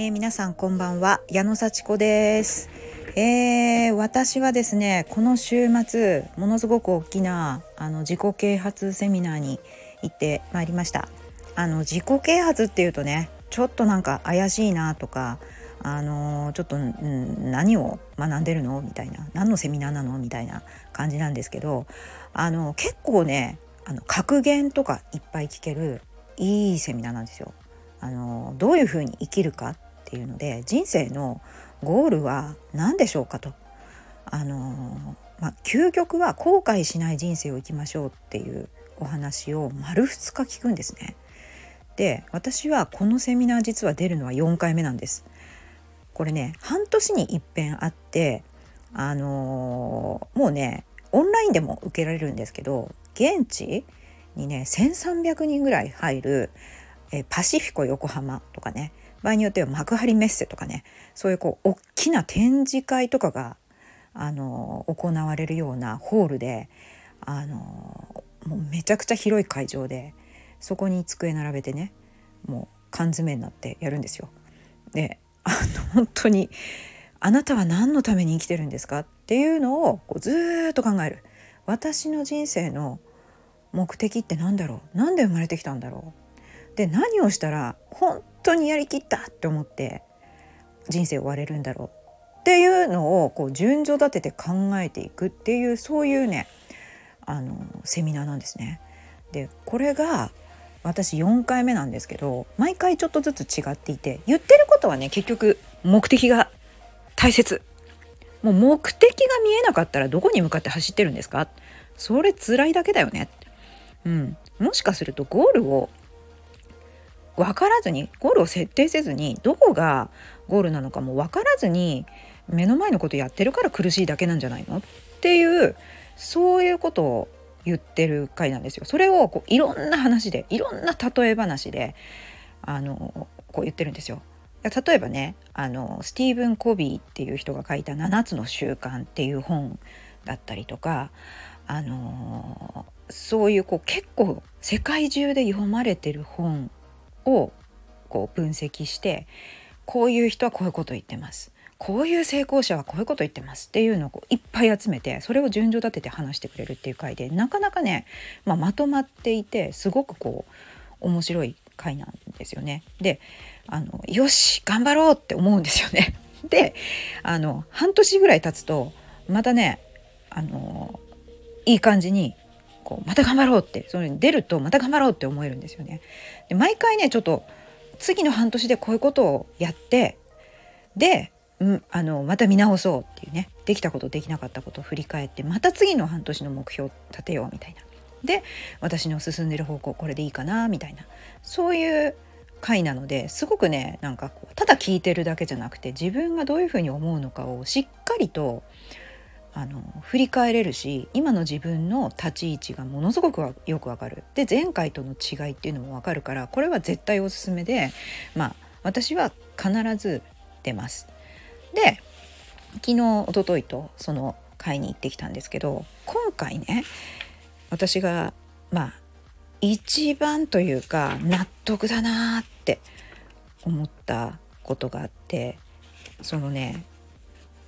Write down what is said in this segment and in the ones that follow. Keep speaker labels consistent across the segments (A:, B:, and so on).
A: えー、皆さんこんばんは。矢野幸子です、えー、私はですねこの週末ものすごく大きなあの自己啓発セミナーに行ってまいりました。あの自己啓発っていうとねちょっとなんか怪しいなとかあのちょっと、うん、何を学んでるの？みたいな。何のセミナーなの？みたいな感じなんですけどあの結構ねあの格言とかいっぱい聞けるいいセミナーなんですよ。あのどういうふうに生きるかっていうので人生のゴールは何でしょうかと。あのまあ、究極は後悔しない人生を生きましょうっていうお話を丸2日聞くんですね。で私はこのセミナー実は出るのは4回目なんです。これね半年に一遍あってあのー、もうねオンラインでも受けられるんですけど現地にね1,300人ぐらい入るえパシフィコ横浜とかね場合によっては幕張メッセとかねそういうこう大きな展示会とかがあの行われるようなホールであのもうめちゃくちゃ広い会場でそこに机並べてねもう缶詰になってやるんですよ。であの本当にあなたは何のために生きてるんですかっていうのをこうずっと考える。私の人生の目的って何だろう？何で生まれてきたんだろう？で何をしたら本当にやりきったって思って人生終われるんだろうっていうのをこう順序立てて考えていくっていうそういうねあのセミナーなんですね。でこれが私4回目なんですけど毎回ちょっとずつ違っていて言ってることはね結局目的が大切もう目的が見えなかったらどこに向かって走ってるんですか？それ辛いだけだよね。うん、もしかするとゴールを分からずにゴールを設定せずにどこがゴールなのかも分からずに目の前のことやってるから苦しいだけなんじゃないの？っていうそういうことを言ってる回なんですよ。それをこういろんな話でいろんな例え話であのこう言ってるんですよ。例えばねあのスティーブン・コビーっていう人が書いた「7つの習慣」っていう本だったりとかあのそういうこう結構世界中で読まれてる本をこう分析してこういう人はこういうこと言ってますこういう成功者はこういうこと言ってますっていうのをういっぱい集めてそれを順序立てて話してくれるっていう回でなかなかね、まあ、まとまっていてすごくこう面白い回なんですよね。であのよし頑張ろうって思うんですよね。であの半年ぐらい経つとまたねあのいい感じにこうまた頑張ろうってそれに出るとまた頑張ろうって思えるんですよね。で毎回ねちょっと次の半年でこういうことをやってで、うん、あのまた見直そうっていうねできたことできなかったことを振り返ってまた次の半年の目標を立てようみたいな。で私の進んでる方向これでいいかなみたいなそういう回なのですごくねなんかこうただ聞いてるだけじゃなくて自分がどういうふうに思うのかをしっかりとあの振り返れるし今の自分の立ち位置がものすごくよくわかるで前回との違いっていうのもわかるからこれは絶対おすすめでまあ私は必ず出ます。で昨日おとといとその会に行ってきたんですけど今回ね私がまあ一番というか納得だなって思ったことがあってそのね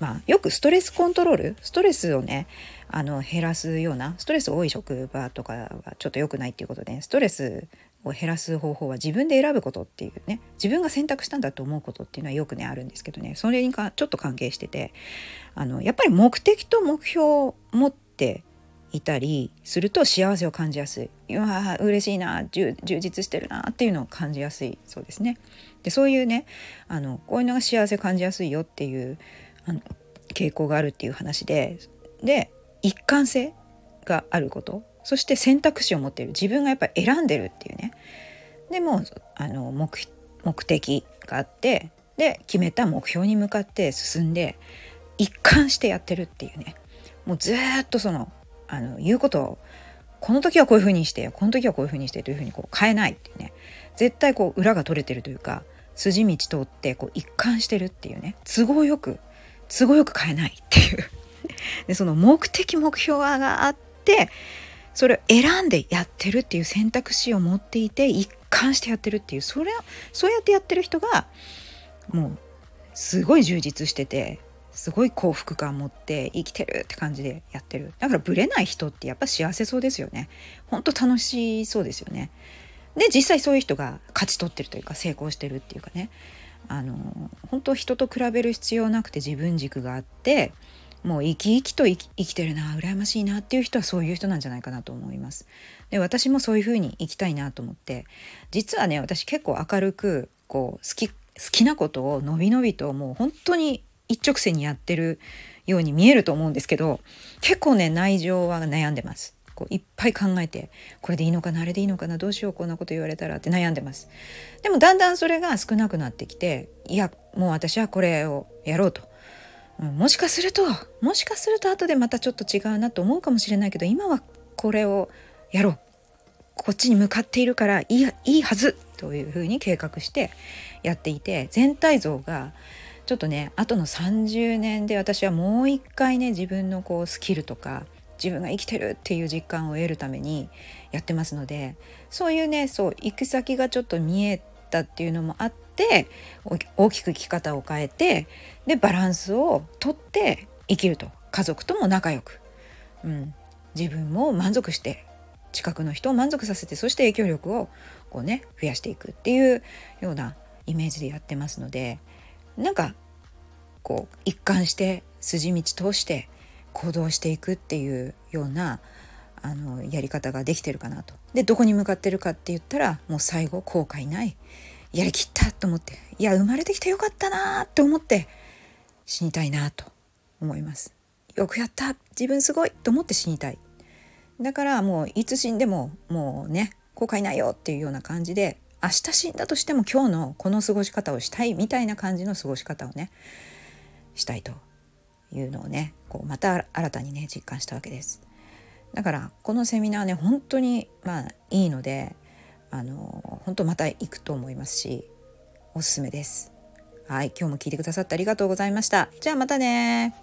A: まあ、よくストレスコントロールストレスをねあの減らすようなストレス多い職場とかはちょっと良くないっていうことでストレスを減らす方法は自分で選ぶことっていうね自分が選択したんだと思うことっていうのはよくねあるんですけどねそれにかちょっと関係しててあのやっぱり目的と目標を持っていたりすると幸せを感じやすい。うわ嬉しいな充実してるなっていうのを感じやすいそうですね。でそういうねあのこういうのが幸せ感じやすいよっていうあの傾向があるっていう話でで一貫性があること。そして選択肢を持っている。自分がやっぱり選んでるっていうね。でもあの目的があってで決めた目標に向かって進んで一貫してやってるっていうね。もうずっとそのあの言うことをこの時はこういうふうにしてこの時はこういうふうにしてというふうにこう変えないっていうね。絶対こう裏が取れてるというか筋道通ってこう一貫してるっていうね。都合よく都合よく変えないっていう。でその目的目標があってそれを選んでやってるっていう選択肢を持っていて一貫してやってるっていうそれそうやってやってる人がもうすごい充実しててすごい幸福感持って生きてるって感じでやってる。だからブレない人ってやっぱ幸せそうですよね。ほんと楽しそうですよね。で実際そういう人が勝ち取ってるというか成功してるっていうかね。あの本当人と比べる必要なくて自分軸があってもう生き生きと生き生きてるな羨ましいなっていう人はそういう人なんじゃないかなと思います。で私もそういう風に生きたいなと思って実はね私結構明るくこう好き好きなことをのびのびともう本当に一直線にやってるように見えると思うんですけど結構ね内情は悩んでます。こういっぱい考えてこれでいいのかなあれでいいのかなどうしようこんなこと言われたらって悩んでます。でもだんだんそれが少なくなってきていやもう私はこれをやろうと、うん、もしかするともしかすると後でまたちょっと違うなと思うかもしれないけど今はこれをやろう。こっちに向かっているからいいいいはずというふうに計画してやっていて全体像がちょっとねあとの30年で私はもう一回ね自分のこうスキルとか自分が生きてるっていう実感を得るためにやってますのでそういうねそう行く先がちょっと見えたっていうのもあって大きく生き方を変えてでバランスをとって生きると。家族とも仲良く、うん、自分も満足して近くの人を満足させてそして影響力をこうね増やしていくっていうようなイメージでやってますのでなんかこう一貫して筋道通して行動していくっていうようなあのやり方ができてるかなと。でどこに向かってるかって言ったらもう最後後悔ないやりきったと思っていや生まれてきてよかったなって思って死にたいなと思います。よくやった自分すごいと思って死にたい。だからもういつ死んでももうね後悔ないよっていうような感じで明日死んだとしても今日のこの過ごし方をしたいみたいな感じの過ごし方をねしたいというのをねこうまた新たにね実感したわけです。だからこのセミナーね本当にまあいいのであの本当また行くと思いますしおすすめです。はい今日も聞いてくださってありがとうございました。じゃあまたね